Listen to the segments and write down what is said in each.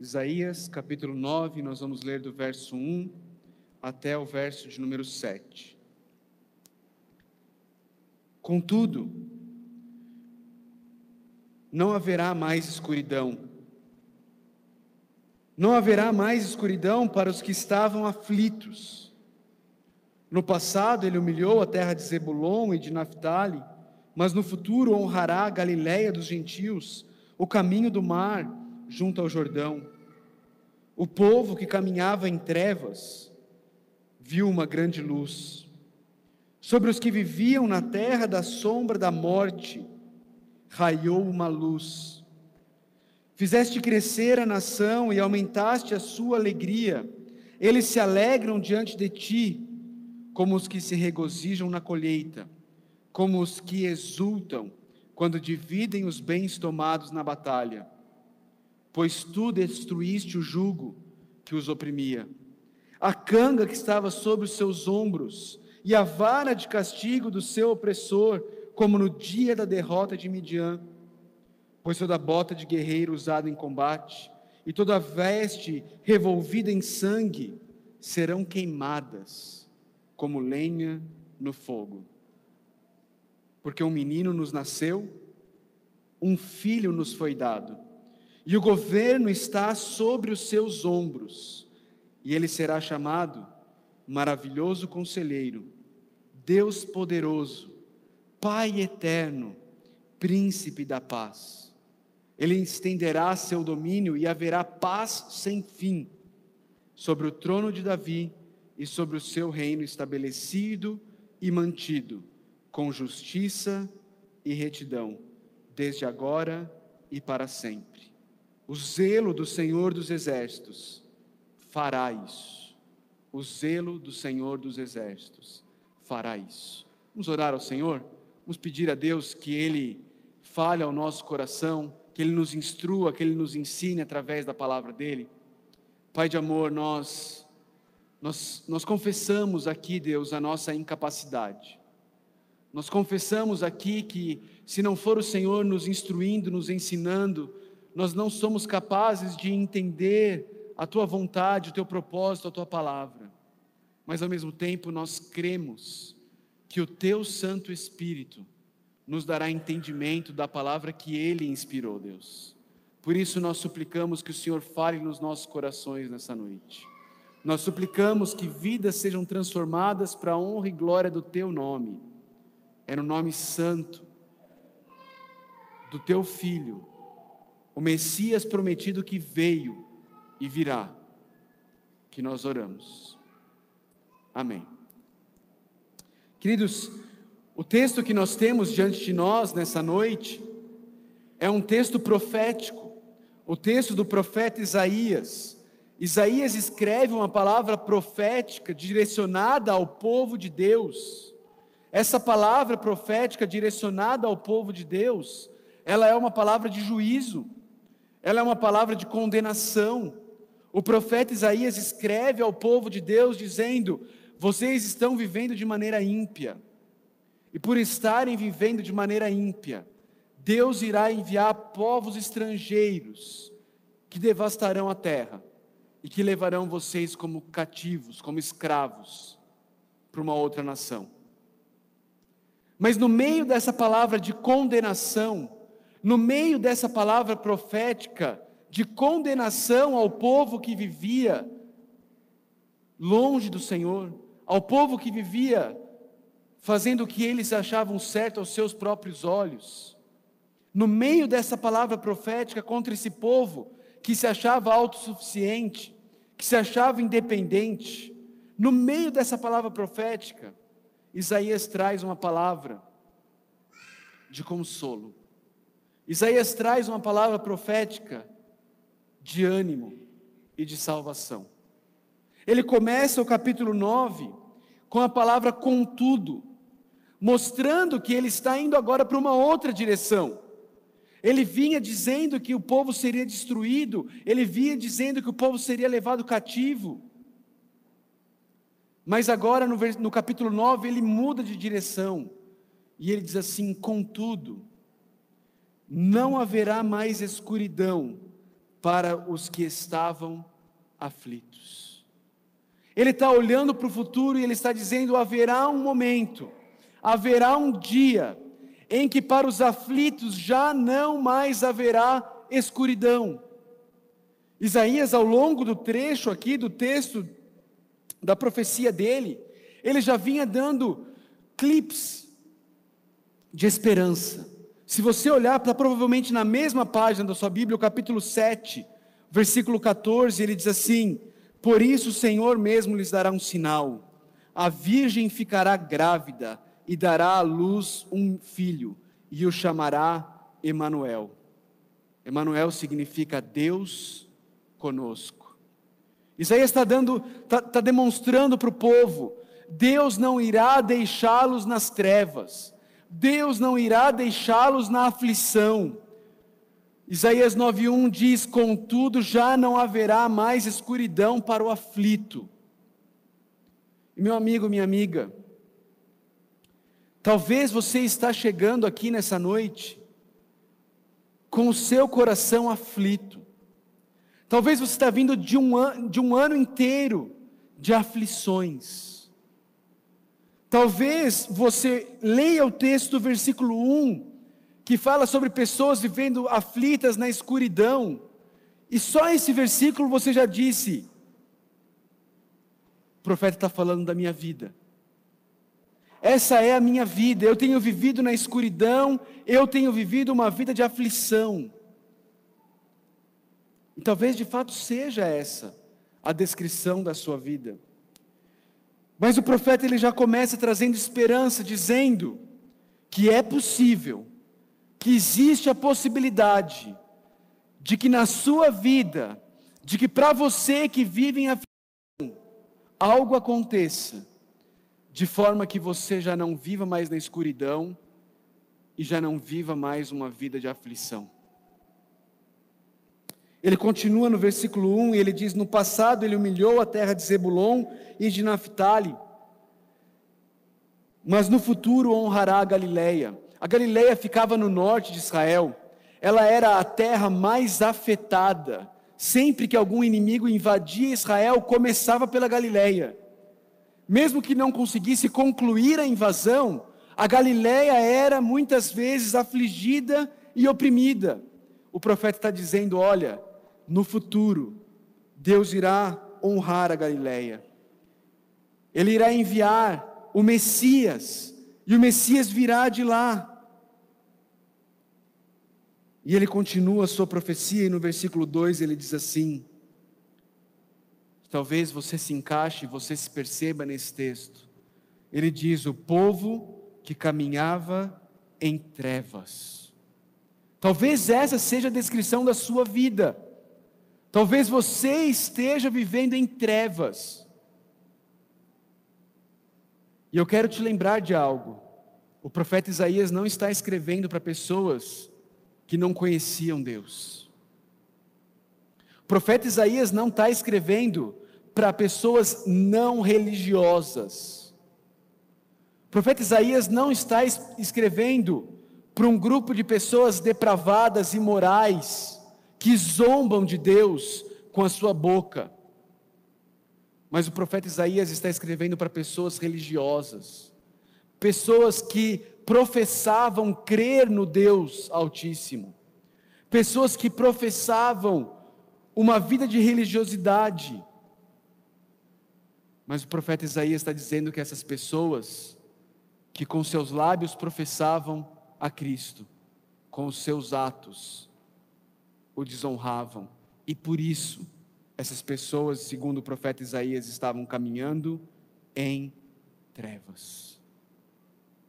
Isaías capítulo 9, nós vamos ler do verso 1 até o verso de número 7. Contudo, não haverá mais escuridão. Não haverá mais escuridão para os que estavam aflitos. No passado ele humilhou a terra de Zebulon e de Naphtali, mas no futuro honrará a Galiléia dos gentios, o caminho do mar junto ao Jordão. O povo que caminhava em trevas viu uma grande luz. Sobre os que viviam na terra da sombra da morte, raiou uma luz. Fizeste crescer a nação e aumentaste a sua alegria. Eles se alegram diante de ti, como os que se regozijam na colheita, como os que exultam quando dividem os bens tomados na batalha pois tu destruíste o jugo que os oprimia, a canga que estava sobre os seus ombros, e a vara de castigo do seu opressor, como no dia da derrota de Midian. Pois toda bota de guerreiro usada em combate, e toda veste revolvida em sangue, serão queimadas, como lenha no fogo. Porque um menino nos nasceu, um filho nos foi dado e o governo está sobre os seus ombros, e ele será chamado Maravilhoso Conselheiro, Deus Poderoso, Pai Eterno, Príncipe da Paz. Ele estenderá seu domínio e haverá paz sem fim sobre o trono de Davi e sobre o seu reino estabelecido e mantido, com justiça e retidão, desde agora e para sempre. O zelo do Senhor dos Exércitos fará isso. O zelo do Senhor dos Exércitos fará isso. Vamos orar ao Senhor? Vamos pedir a Deus que Ele fale ao nosso coração, que Ele nos instrua, que Ele nos ensine através da palavra dEle. Pai de amor, nós, nós, nós confessamos aqui, Deus, a nossa incapacidade. Nós confessamos aqui que, se não for o Senhor nos instruindo, nos ensinando, nós não somos capazes de entender a tua vontade, o teu propósito, a tua palavra, mas ao mesmo tempo nós cremos que o teu Santo Espírito nos dará entendimento da palavra que ele inspirou, Deus. Por isso nós suplicamos que o Senhor fale nos nossos corações nessa noite. Nós suplicamos que vidas sejam transformadas para a honra e glória do teu nome. É no nome santo do teu filho o Messias prometido que veio e virá, que nós oramos. Amém. Queridos, o texto que nós temos diante de nós nessa noite é um texto profético, o texto do profeta Isaías. Isaías escreve uma palavra profética direcionada ao povo de Deus. Essa palavra profética direcionada ao povo de Deus, ela é uma palavra de juízo ela é uma palavra de condenação. O profeta Isaías escreve ao povo de Deus dizendo: vocês estão vivendo de maneira ímpia, e por estarem vivendo de maneira ímpia, Deus irá enviar povos estrangeiros que devastarão a terra e que levarão vocês como cativos, como escravos, para uma outra nação. Mas no meio dessa palavra de condenação, no meio dessa palavra profética de condenação ao povo que vivia longe do Senhor, ao povo que vivia fazendo o que eles achavam certo aos seus próprios olhos. No meio dessa palavra profética contra esse povo que se achava autossuficiente, que se achava independente, no meio dessa palavra profética, Isaías traz uma palavra de consolo. Isaías traz uma palavra profética de ânimo e de salvação. Ele começa o capítulo 9 com a palavra contudo, mostrando que ele está indo agora para uma outra direção. Ele vinha dizendo que o povo seria destruído, ele vinha dizendo que o povo seria levado cativo. Mas agora, no, capítulo 9, ele muda de direção. E ele diz assim: contudo, não haverá mais escuridão para os que estavam aflitos. Ele está olhando para o futuro e ele está dizendo: haverá um momento, haverá um dia em que para os aflitos já não mais haverá escuridão. Isaías, ao longo do trecho aqui do texto da profecia dele, ele já vinha dando clips de esperança. Se você olhar para provavelmente na mesma página da sua Bíblia, o capítulo 7, versículo 14, ele diz assim: Por isso o Senhor mesmo lhes dará um sinal. A virgem ficará grávida e dará à luz um filho, e o chamará Emanuel. Emanuel significa Deus conosco. Isaías está dando, está, está demonstrando para o povo: Deus não irá deixá-los nas trevas, Deus não irá deixá-los na aflição. Isaías 9:1 diz: "Contudo, já não haverá mais escuridão para o aflito". E meu amigo, minha amiga, talvez você está chegando aqui nessa noite com o seu coração aflito. Talvez você está vindo de um, an de um ano inteiro de aflições. Talvez você leia o texto, versículo 1, que fala sobre pessoas vivendo aflitas na escuridão, e só esse versículo você já disse: o profeta está falando da minha vida. Essa é a minha vida, eu tenho vivido na escuridão, eu tenho vivido uma vida de aflição. E talvez de fato seja essa a descrição da sua vida. Mas o profeta ele já começa trazendo esperança, dizendo que é possível, que existe a possibilidade de que na sua vida, de que para você que vive em aflição, algo aconteça, de forma que você já não viva mais na escuridão e já não viva mais uma vida de aflição. Ele continua no versículo 1 e ele diz: No passado ele humilhou a terra de Zebulon e de Naphtali, mas no futuro honrará a Galileia. A Galileia ficava no norte de Israel, ela era a terra mais afetada. Sempre que algum inimigo invadia Israel, começava pela Galileia. Mesmo que não conseguisse concluir a invasão, a Galileia era muitas vezes afligida e oprimida. O profeta está dizendo: olha, no futuro, Deus irá honrar a Galileia. Ele irá enviar o Messias, e o Messias virá de lá. E ele continua a sua profecia, e no versículo 2 ele diz assim: talvez você se encaixe, você se perceba nesse texto. Ele diz: O povo que caminhava em trevas. Talvez essa seja a descrição da sua vida. Talvez você esteja vivendo em trevas. E eu quero te lembrar de algo. O profeta Isaías não está escrevendo para pessoas que não conheciam Deus. O profeta Isaías não está escrevendo para pessoas não religiosas. O profeta Isaías não está escrevendo para um grupo de pessoas depravadas e morais que zombam de Deus com a sua boca. Mas o profeta Isaías está escrevendo para pessoas religiosas, pessoas que professavam crer no Deus Altíssimo, pessoas que professavam uma vida de religiosidade. Mas o profeta Isaías está dizendo que essas pessoas, que com seus lábios professavam a Cristo, com os seus atos o desonravam. E por isso, essas pessoas, segundo o profeta Isaías, estavam caminhando em trevas.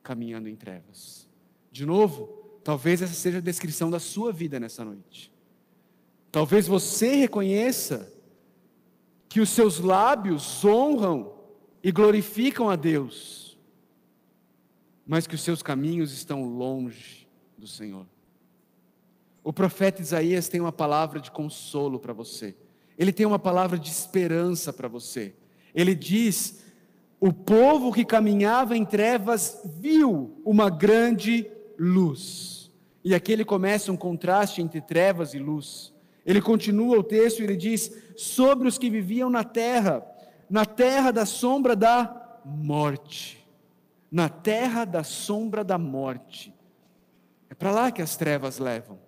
Caminhando em trevas. De novo, talvez essa seja a descrição da sua vida nessa noite. Talvez você reconheça que os seus lábios honram e glorificam a Deus, mas que os seus caminhos estão longe do Senhor. O profeta Isaías tem uma palavra de consolo para você. Ele tem uma palavra de esperança para você. Ele diz: O povo que caminhava em trevas viu uma grande luz. E aqui ele começa um contraste entre trevas e luz. Ele continua o texto e ele diz: sobre os que viviam na terra, na terra da sombra da morte. Na terra da sombra da morte. É para lá que as trevas levam.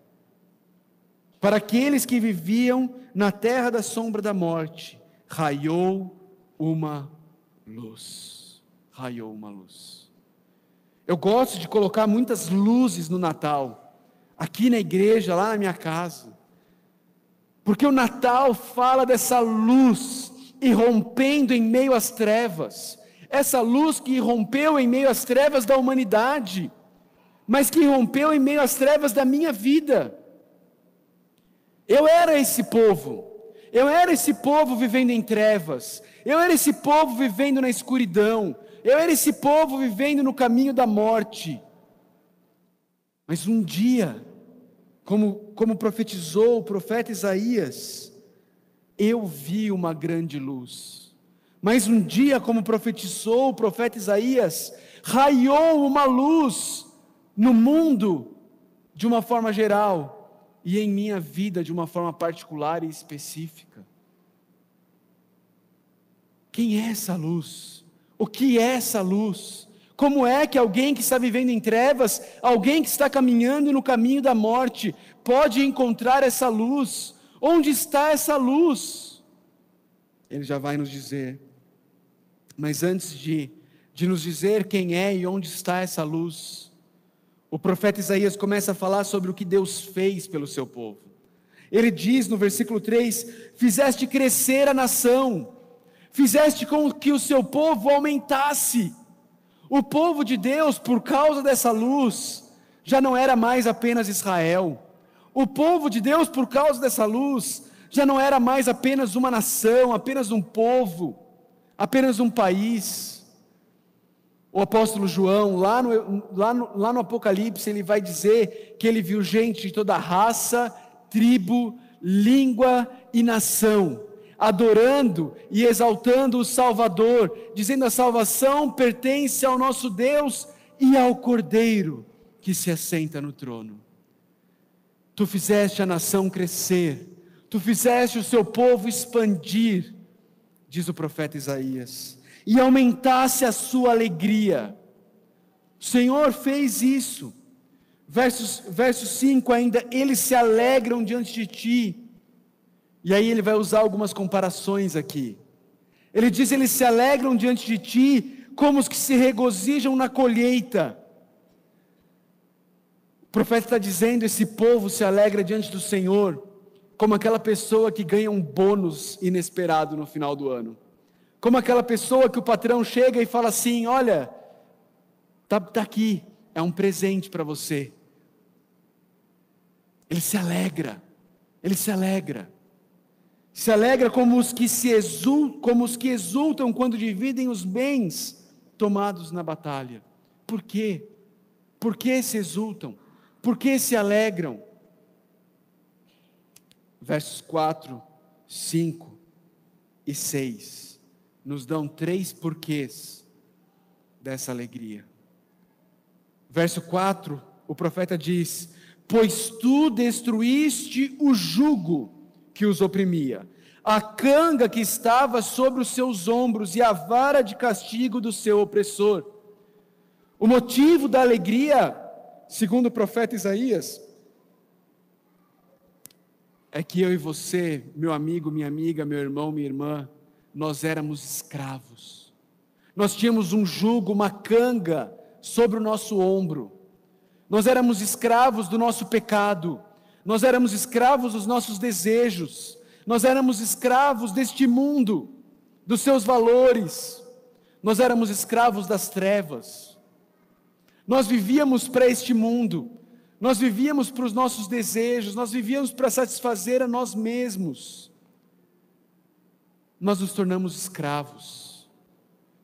Para aqueles que viviam na terra da sombra da morte, raiou uma luz. Raiou uma luz. Eu gosto de colocar muitas luzes no Natal, aqui na igreja, lá na minha casa, porque o Natal fala dessa luz irrompendo em meio às trevas, essa luz que irrompeu em meio às trevas da humanidade, mas que irrompeu em meio às trevas da minha vida. Eu era esse povo, eu era esse povo vivendo em trevas, eu era esse povo vivendo na escuridão, eu era esse povo vivendo no caminho da morte. Mas um dia, como, como profetizou o profeta Isaías, eu vi uma grande luz. Mas um dia, como profetizou o profeta Isaías, raiou uma luz no mundo de uma forma geral e em minha vida de uma forma particular e específica. Quem é essa luz? O que é essa luz? Como é que alguém que está vivendo em trevas, alguém que está caminhando no caminho da morte, pode encontrar essa luz? Onde está essa luz? Ele já vai nos dizer. Mas antes de, de nos dizer quem é e onde está essa luz, o profeta Isaías começa a falar sobre o que Deus fez pelo seu povo. Ele diz no versículo 3: Fizeste crescer a nação, fizeste com que o seu povo aumentasse. O povo de Deus, por causa dessa luz, já não era mais apenas Israel. O povo de Deus, por causa dessa luz, já não era mais apenas uma nação, apenas um povo, apenas um país. O apóstolo João, lá no, lá, no, lá no Apocalipse, ele vai dizer que ele viu gente de toda raça, tribo, língua e nação adorando e exaltando o Salvador, dizendo a salvação pertence ao nosso Deus e ao Cordeiro que se assenta no trono. Tu fizeste a nação crescer, tu fizeste o seu povo expandir, diz o profeta Isaías, e aumentasse a sua alegria. O Senhor fez isso. Versos, verso 5 ainda, eles se alegram diante de ti e aí ele vai usar algumas comparações aqui. Ele diz: eles se alegram diante de ti, como os que se regozijam na colheita. O profeta está dizendo: esse povo se alegra diante do Senhor, como aquela pessoa que ganha um bônus inesperado no final do ano. Como aquela pessoa que o patrão chega e fala assim: olha, está tá aqui, é um presente para você. Ele se alegra, ele se alegra se alegra como os que se exultam, como os que exultam quando dividem os bens tomados na batalha. Por quê? Por que se exultam? Por que se alegram? Versos 4, 5 e 6 nos dão três porquês dessa alegria. Verso 4, o profeta diz: Pois tu destruíste o jugo que os oprimia, a canga que estava sobre os seus ombros e a vara de castigo do seu opressor. O motivo da alegria, segundo o profeta Isaías, é que eu e você, meu amigo, minha amiga, meu irmão, minha irmã, nós éramos escravos. Nós tínhamos um jugo, uma canga sobre o nosso ombro. Nós éramos escravos do nosso pecado. Nós éramos escravos dos nossos desejos, nós éramos escravos deste mundo, dos seus valores, nós éramos escravos das trevas. Nós vivíamos para este mundo, nós vivíamos para os nossos desejos, nós vivíamos para satisfazer a nós mesmos. Nós nos tornamos escravos.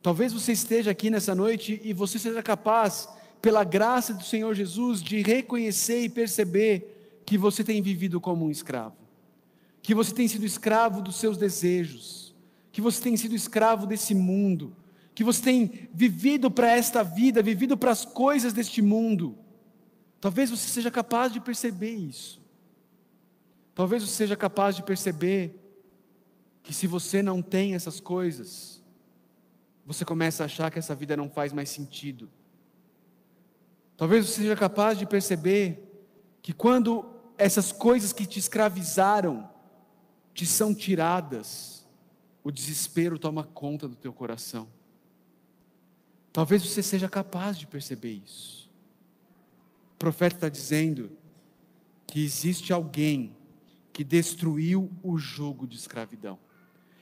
Talvez você esteja aqui nessa noite e você seja capaz, pela graça do Senhor Jesus, de reconhecer e perceber que você tem vivido como um escravo, que você tem sido escravo dos seus desejos, que você tem sido escravo desse mundo, que você tem vivido para esta vida, vivido para as coisas deste mundo. Talvez você seja capaz de perceber isso. Talvez você seja capaz de perceber que se você não tem essas coisas, você começa a achar que essa vida não faz mais sentido. Talvez você seja capaz de perceber que quando essas coisas que te escravizaram te são tiradas, o desespero toma conta do teu coração. Talvez você seja capaz de perceber isso. O profeta está dizendo que existe alguém que destruiu o jugo de escravidão.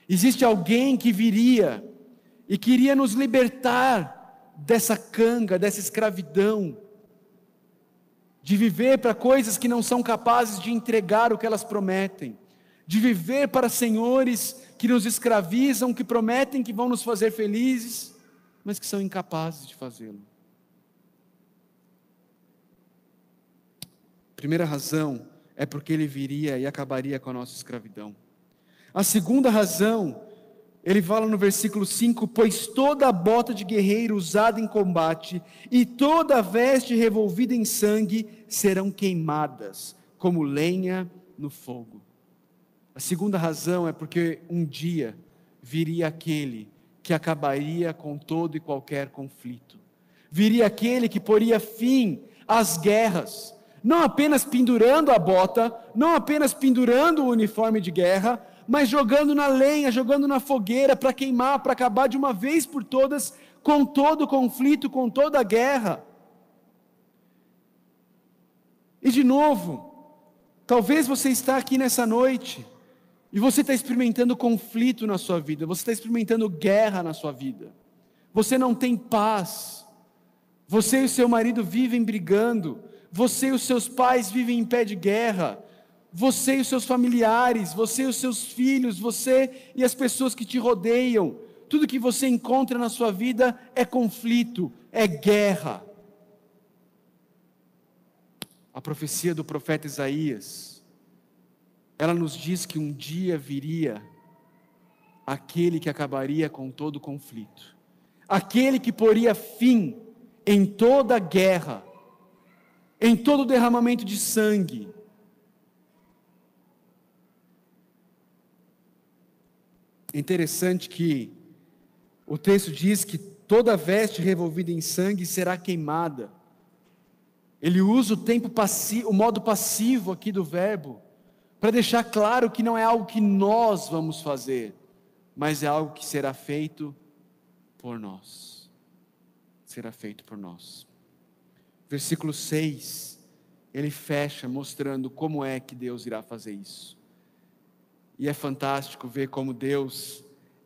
Existe alguém que viria e queria nos libertar dessa canga, dessa escravidão, de viver para coisas que não são capazes de entregar o que elas prometem, de viver para senhores que nos escravizam, que prometem que vão nos fazer felizes, mas que são incapazes de fazê-lo. Primeira razão é porque ele viria e acabaria com a nossa escravidão. A segunda razão, ele fala no versículo 5: Pois toda a bota de guerreiro usada em combate e toda a veste revolvida em sangue serão queimadas, como lenha no fogo. A segunda razão é porque um dia viria aquele que acabaria com todo e qualquer conflito. Viria aquele que poria fim às guerras, não apenas pendurando a bota, não apenas pendurando o uniforme de guerra, mas jogando na lenha, jogando na fogueira para queimar, para acabar de uma vez por todas com todo o conflito, com toda a guerra. E de novo, talvez você está aqui nessa noite e você está experimentando conflito na sua vida, você está experimentando guerra na sua vida, você não tem paz, você e o seu marido vivem brigando, você e os seus pais vivem em pé de guerra, você e os seus familiares, você e os seus filhos, você e as pessoas que te rodeiam, tudo que você encontra na sua vida é conflito, é guerra. A profecia do profeta Isaías, ela nos diz que um dia viria aquele que acabaria com todo o conflito, aquele que poria fim em toda guerra, em todo o derramamento de sangue. É interessante que o texto diz que toda veste revolvida em sangue será queimada. Ele usa o tempo passivo, o modo passivo aqui do verbo para deixar claro que não é algo que nós vamos fazer, mas é algo que será feito por nós. Será feito por nós. Versículo 6, ele fecha mostrando como é que Deus irá fazer isso. E é fantástico ver como Deus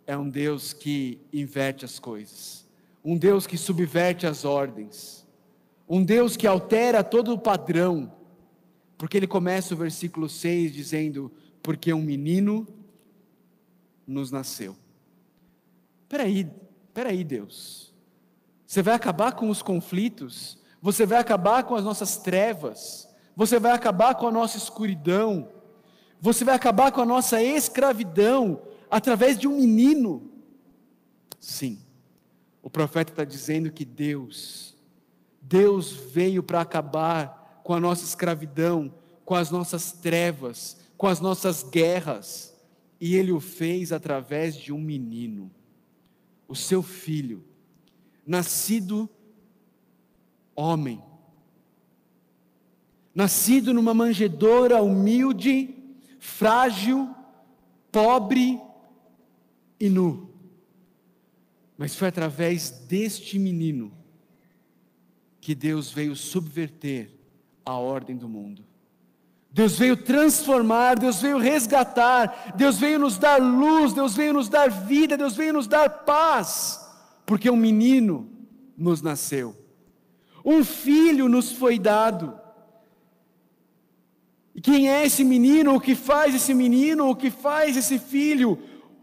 é um Deus que inverte as coisas, um Deus que subverte as ordens, um Deus que altera todo o padrão. Porque ele começa o versículo 6 dizendo: Porque um menino nos nasceu. Peraí, peraí, Deus. Você vai acabar com os conflitos, você vai acabar com as nossas trevas, você vai acabar com a nossa escuridão, você vai acabar com a nossa escravidão através de um menino. Sim, o profeta está dizendo que Deus, Deus veio para acabar com a nossa escravidão, com as nossas trevas, com as nossas guerras, e ele o fez através de um menino, o seu filho, nascido homem, nascido numa manjedoura humilde, frágil, pobre e nu. Mas foi através deste menino que Deus veio subverter a ordem do mundo. Deus veio transformar, Deus veio resgatar, Deus veio nos dar luz, Deus veio nos dar vida, Deus veio nos dar paz, porque um menino nos nasceu, um filho nos foi dado. E quem é esse menino? O que faz esse menino? O que faz esse filho?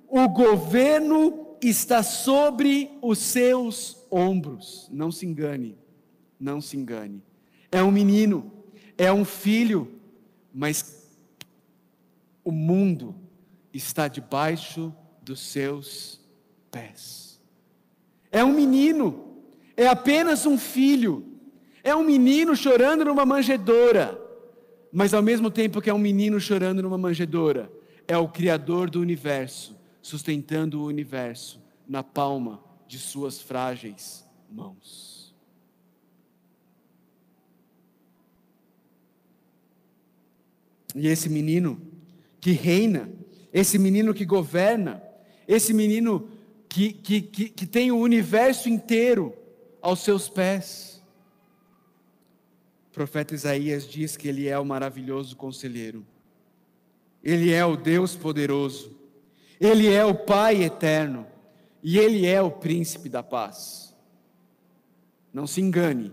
O governo está sobre os seus ombros. Não se engane, não se engane é um menino, é um filho, mas o mundo está debaixo dos seus pés. É um menino, é apenas um filho, é um menino chorando numa manjedoura, mas ao mesmo tempo que é um menino chorando numa manjedoura, é o Criador do universo, sustentando o universo na palma de suas frágeis mãos. E esse menino que reina, esse menino que governa, esse menino que, que, que, que tem o universo inteiro aos seus pés. Profeta Isaías diz que ele é o maravilhoso conselheiro, ele é o Deus poderoso, ele é o Pai eterno e ele é o príncipe da paz. Não se engane,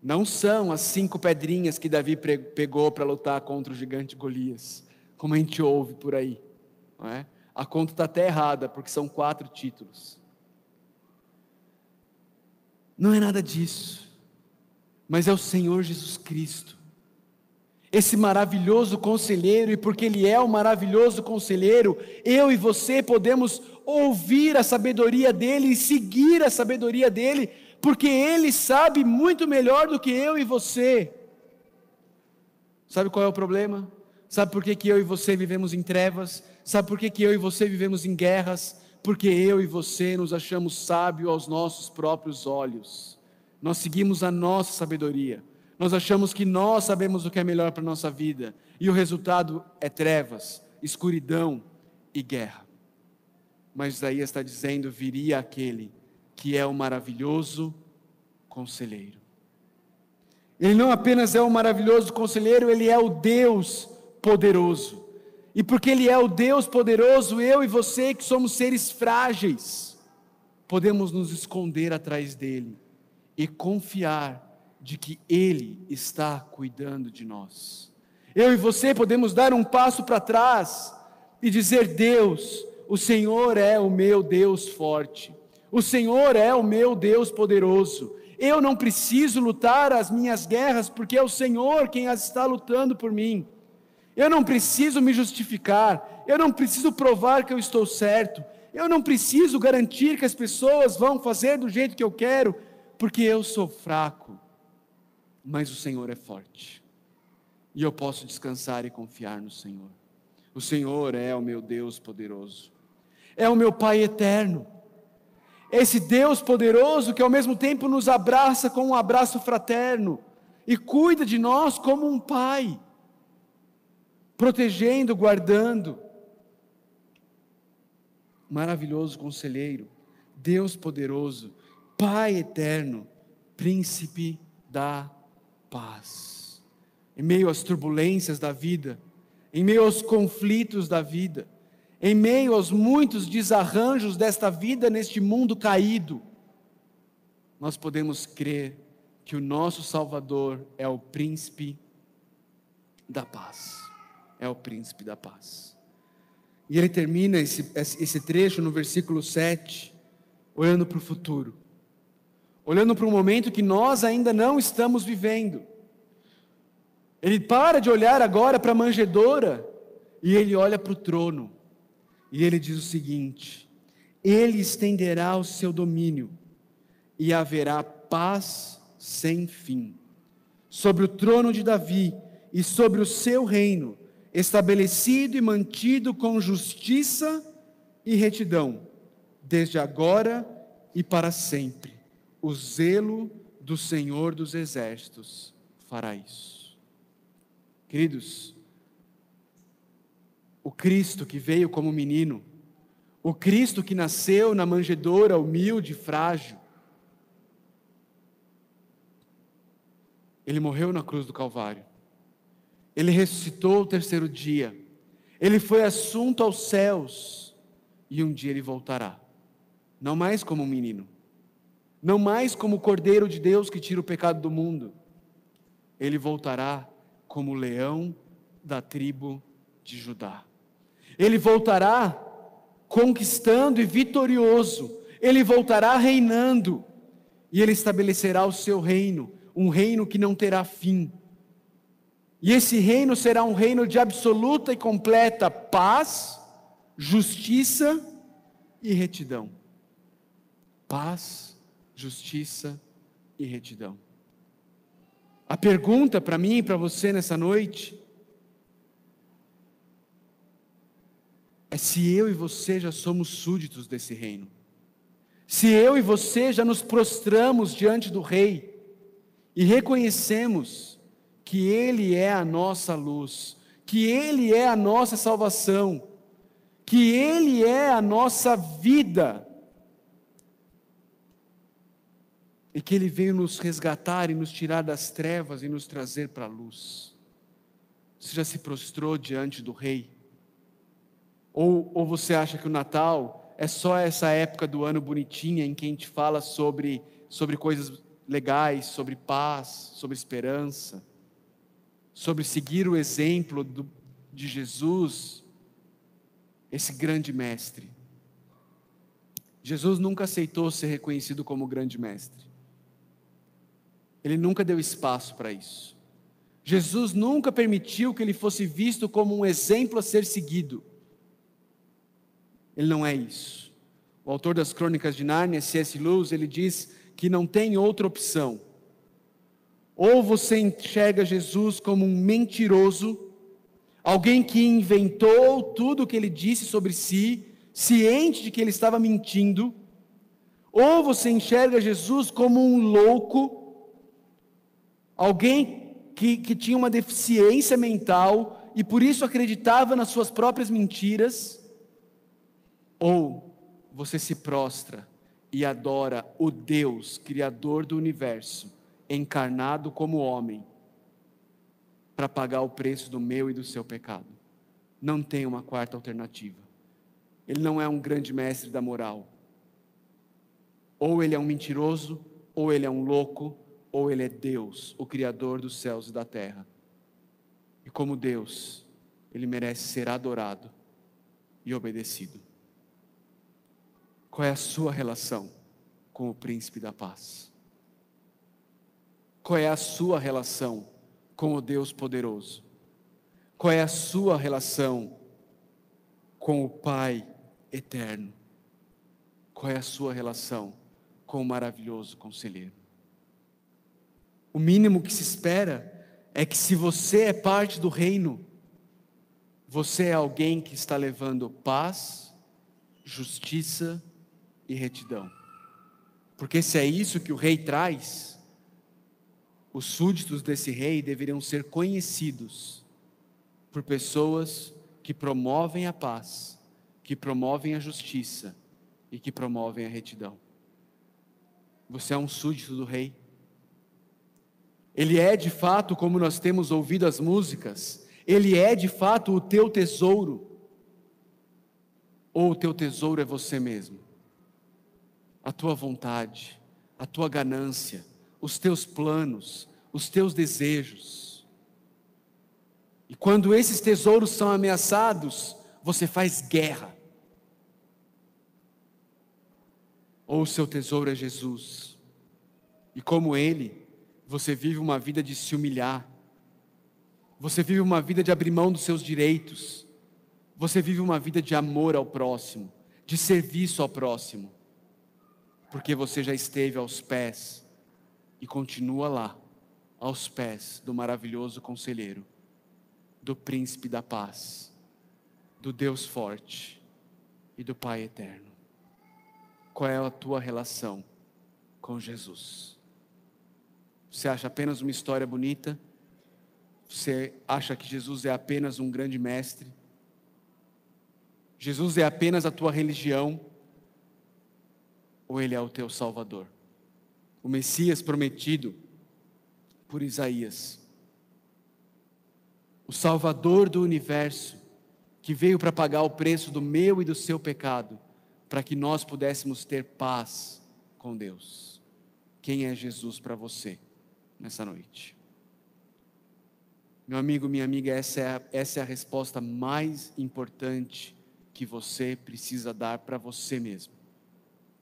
não são as cinco pedrinhas que Davi pegou para lutar contra o gigante Golias, como a gente ouve por aí. É? A conta está até errada, porque são quatro títulos. Não é nada disso, mas é o Senhor Jesus Cristo, esse maravilhoso conselheiro, e porque Ele é o maravilhoso conselheiro, eu e você podemos ouvir a sabedoria dEle e seguir a sabedoria dEle, porque Ele sabe muito melhor do que eu e você. Sabe qual é o problema? Sabe por que, que eu e você vivemos em trevas? Sabe por que, que eu e você vivemos em guerras? Porque eu e você nos achamos sábios aos nossos próprios olhos. Nós seguimos a nossa sabedoria. Nós achamos que nós sabemos o que é melhor para a nossa vida. E o resultado é trevas, escuridão e guerra. Mas Isaías está dizendo: viria aquele que é o maravilhoso conselheiro. Ele não apenas é o maravilhoso conselheiro, ele é o Deus poderoso. E porque Ele é o Deus poderoso, eu e você, que somos seres frágeis, podemos nos esconder atrás dEle e confiar de que Ele está cuidando de nós. Eu e você podemos dar um passo para trás e dizer: Deus, o Senhor é o meu Deus forte, o Senhor é o meu Deus poderoso. Eu não preciso lutar as minhas guerras, porque é o Senhor quem as está lutando por mim. Eu não preciso me justificar, eu não preciso provar que eu estou certo, eu não preciso garantir que as pessoas vão fazer do jeito que eu quero, porque eu sou fraco, mas o Senhor é forte, e eu posso descansar e confiar no Senhor. O Senhor é o meu Deus poderoso, é o meu Pai eterno, esse Deus poderoso que ao mesmo tempo nos abraça com um abraço fraterno e cuida de nós como um pai protegendo, guardando. Maravilhoso conselheiro, Deus poderoso, Pai eterno, príncipe da paz. Em meio às turbulências da vida, em meio aos conflitos da vida, em meio aos muitos desarranjos desta vida neste mundo caído, nós podemos crer que o nosso Salvador é o príncipe da paz é o príncipe da paz. E ele termina esse, esse trecho no versículo 7, olhando para o futuro, olhando para um momento que nós ainda não estamos vivendo. Ele para de olhar agora para a manjedoura e ele olha para o trono. E ele diz o seguinte: Ele estenderá o seu domínio e haverá paz sem fim sobre o trono de Davi e sobre o seu reino estabelecido e mantido com justiça e retidão, desde agora e para sempre. O zelo do Senhor dos Exércitos fará isso. Queridos, o Cristo que veio como menino, o Cristo que nasceu na manjedoura humilde e frágil, ele morreu na cruz do Calvário ele ressuscitou o terceiro dia. Ele foi assunto aos céus. E um dia ele voltará. Não mais como um menino. Não mais como o Cordeiro de Deus que tira o pecado do mundo. Ele voltará como o leão da tribo de Judá. Ele voltará conquistando e vitorioso. Ele voltará reinando. E ele estabelecerá o seu reino, um reino que não terá fim e esse reino será um reino de absoluta e completa paz, justiça e retidão. Paz, justiça e retidão. A pergunta para mim e para você nessa noite é se eu e você já somos súditos desse reino. Se eu e você já nos prostramos diante do Rei e reconhecemos que Ele é a nossa luz, que Ele é a nossa salvação, que Ele é a nossa vida, e que Ele veio nos resgatar e nos tirar das trevas e nos trazer para a luz. Você já se prostrou diante do Rei? Ou, ou você acha que o Natal é só essa época do ano bonitinha em que a gente fala sobre, sobre coisas legais, sobre paz, sobre esperança, sobre seguir o exemplo do, de Jesus, esse grande mestre? Jesus nunca aceitou ser reconhecido como grande mestre. Ele nunca deu espaço para isso. Jesus nunca permitiu que ele fosse visto como um exemplo a ser seguido. Ele não é isso. O autor das Crônicas de Nárnia, C.S. Lewis, ele diz que não tem outra opção. Ou você enxerga Jesus como um mentiroso, alguém que inventou tudo o que ele disse sobre si, ciente de que ele estava mentindo, ou você enxerga Jesus como um louco, alguém que, que tinha uma deficiência mental e por isso acreditava nas suas próprias mentiras, ou você se prostra e adora o Deus, Criador do universo, encarnado como homem, para pagar o preço do meu e do seu pecado. Não tem uma quarta alternativa. Ele não é um grande mestre da moral. Ou ele é um mentiroso, ou ele é um louco, ou ele é Deus, o Criador dos céus e da terra. E como Deus, ele merece ser adorado e obedecido. Qual é a sua relação com o príncipe da paz? Qual é a sua relação com o Deus poderoso? Qual é a sua relação com o Pai eterno? Qual é a sua relação com o maravilhoso conselheiro? O mínimo que se espera é que, se você é parte do reino, você é alguém que está levando paz, justiça e retidão. Porque se é isso que o rei traz, os súditos desse rei deveriam ser conhecidos por pessoas que promovem a paz, que promovem a justiça e que promovem a retidão. Você é um súdito do rei. Ele é de fato, como nós temos ouvido as músicas, ele é de fato o teu tesouro. Ou o teu tesouro é você mesmo? a tua vontade, a tua ganância, os teus planos, os teus desejos. E quando esses tesouros são ameaçados, você faz guerra. Ou o seu tesouro é Jesus. E como ele, você vive uma vida de se humilhar. Você vive uma vida de abrir mão dos seus direitos. Você vive uma vida de amor ao próximo, de serviço ao próximo porque você já esteve aos pés e continua lá, aos pés do maravilhoso conselheiro, do príncipe da paz, do Deus forte e do Pai eterno. Qual é a tua relação com Jesus? Você acha apenas uma história bonita? Você acha que Jesus é apenas um grande mestre? Jesus é apenas a tua religião? ou ele é o teu Salvador? O Messias prometido por Isaías. O Salvador do universo, que veio para pagar o preço do meu e do seu pecado, para que nós pudéssemos ter paz com Deus. Quem é Jesus para você nessa noite? Meu amigo, minha amiga, essa é a, essa é a resposta mais importante que você precisa dar para você mesmo.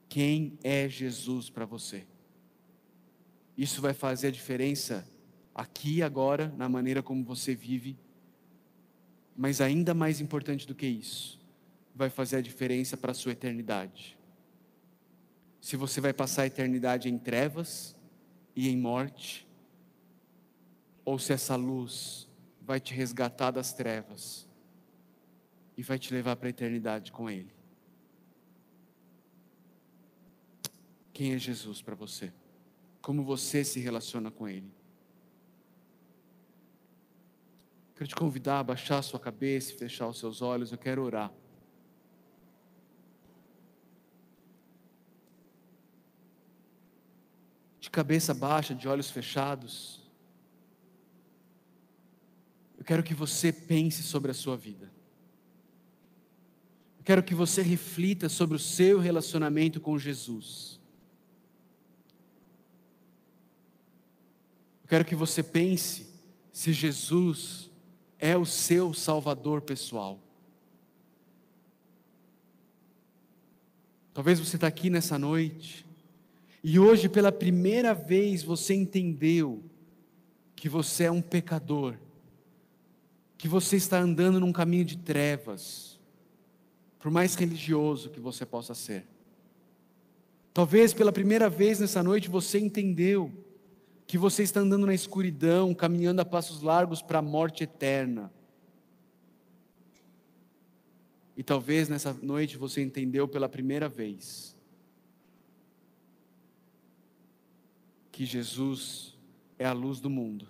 Quem é Jesus para você? Isso vai fazer a diferença aqui e agora, na maneira como você vive, mas ainda mais importante do que isso, vai fazer a diferença para a sua eternidade. Se você vai passar a eternidade em trevas e em morte, ou se essa luz vai te resgatar das trevas e vai te levar para a eternidade com Ele. Quem é Jesus para você? Como você se relaciona com Ele? Quero te convidar a baixar a sua cabeça e fechar os seus olhos. Eu quero orar. De cabeça baixa, de olhos fechados. Eu quero que você pense sobre a sua vida. Eu quero que você reflita sobre o seu relacionamento com Jesus. Eu quero que você pense se Jesus é o seu Salvador pessoal. Talvez você está aqui nessa noite e hoje pela primeira vez você entendeu que você é um pecador, que você está andando num caminho de trevas, por mais religioso que você possa ser. Talvez pela primeira vez nessa noite você entendeu que você está andando na escuridão, caminhando a passos largos para a morte eterna. E talvez nessa noite você entendeu pela primeira vez que Jesus é a luz do mundo,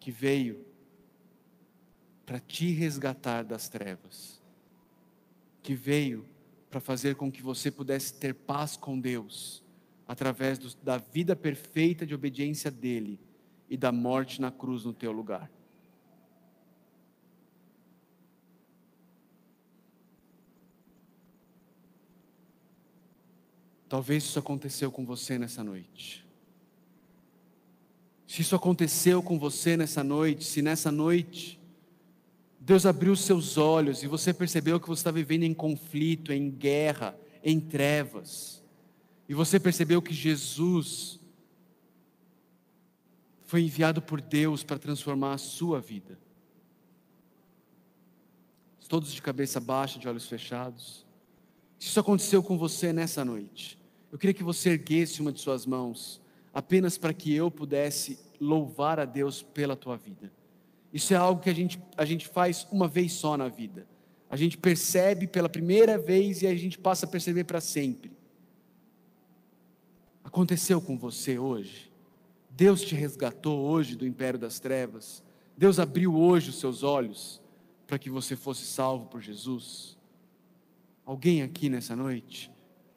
que veio para te resgatar das trevas, que veio para fazer com que você pudesse ter paz com Deus através do, da vida perfeita de obediência dele e da morte na cruz no teu lugar. Talvez isso aconteceu com você nessa noite. Se isso aconteceu com você nessa noite, se nessa noite Deus abriu seus olhos e você percebeu que você está vivendo em conflito, em guerra, em trevas, e você percebeu que Jesus foi enviado por Deus para transformar a sua vida. Todos de cabeça baixa, de olhos fechados. Se isso aconteceu com você nessa noite, eu queria que você erguesse uma de suas mãos, apenas para que eu pudesse louvar a Deus pela tua vida. Isso é algo que a gente, a gente faz uma vez só na vida. A gente percebe pela primeira vez e a gente passa a perceber para sempre aconteceu com você hoje? Deus te resgatou hoje do império das trevas? Deus abriu hoje os seus olhos para que você fosse salvo por Jesus? Alguém aqui nessa noite?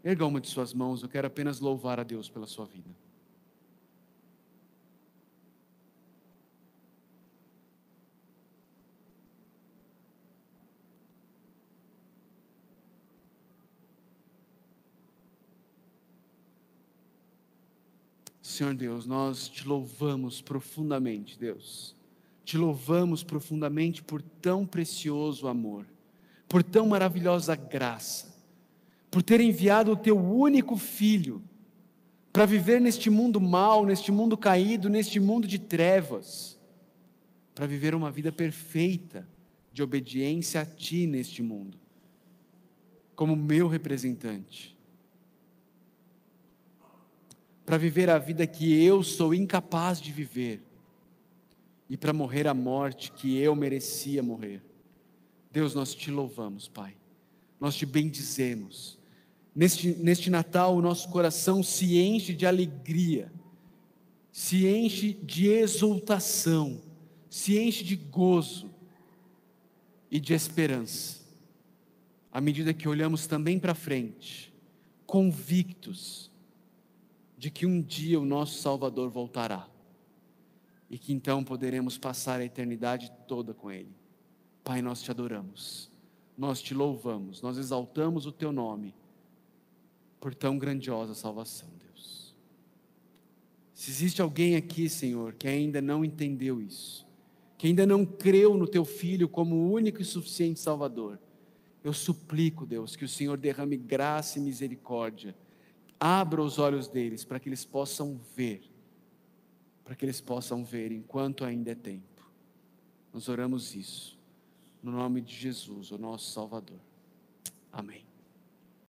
Erga uma de suas mãos, eu quero apenas louvar a Deus pela sua vida. Senhor Deus, nós te louvamos profundamente, Deus. Te louvamos profundamente por tão precioso amor, por tão maravilhosa graça, por ter enviado o teu único filho para viver neste mundo mal, neste mundo caído, neste mundo de trevas, para viver uma vida perfeita de obediência a ti neste mundo, como meu representante para viver a vida que eu sou incapaz de viver e para morrer a morte que eu merecia morrer. Deus, nós te louvamos, Pai, nós te bendizemos. Neste, neste Natal, o nosso coração se enche de alegria, se enche de exultação, se enche de gozo e de esperança, à medida que olhamos também para frente, convictos de que um dia o nosso Salvador voltará e que então poderemos passar a eternidade toda com Ele. Pai, nós te adoramos, nós te louvamos, nós exaltamos o Teu nome por tão grandiosa salvação, Deus. Se existe alguém aqui, Senhor, que ainda não entendeu isso, que ainda não creu no Teu Filho como o único e suficiente Salvador, eu suplico, Deus, que o Senhor derrame graça e misericórdia abra os olhos deles para que eles possam ver, para que eles possam ver enquanto ainda é tempo. Nós oramos isso, no nome de Jesus, o nosso Salvador. Amém.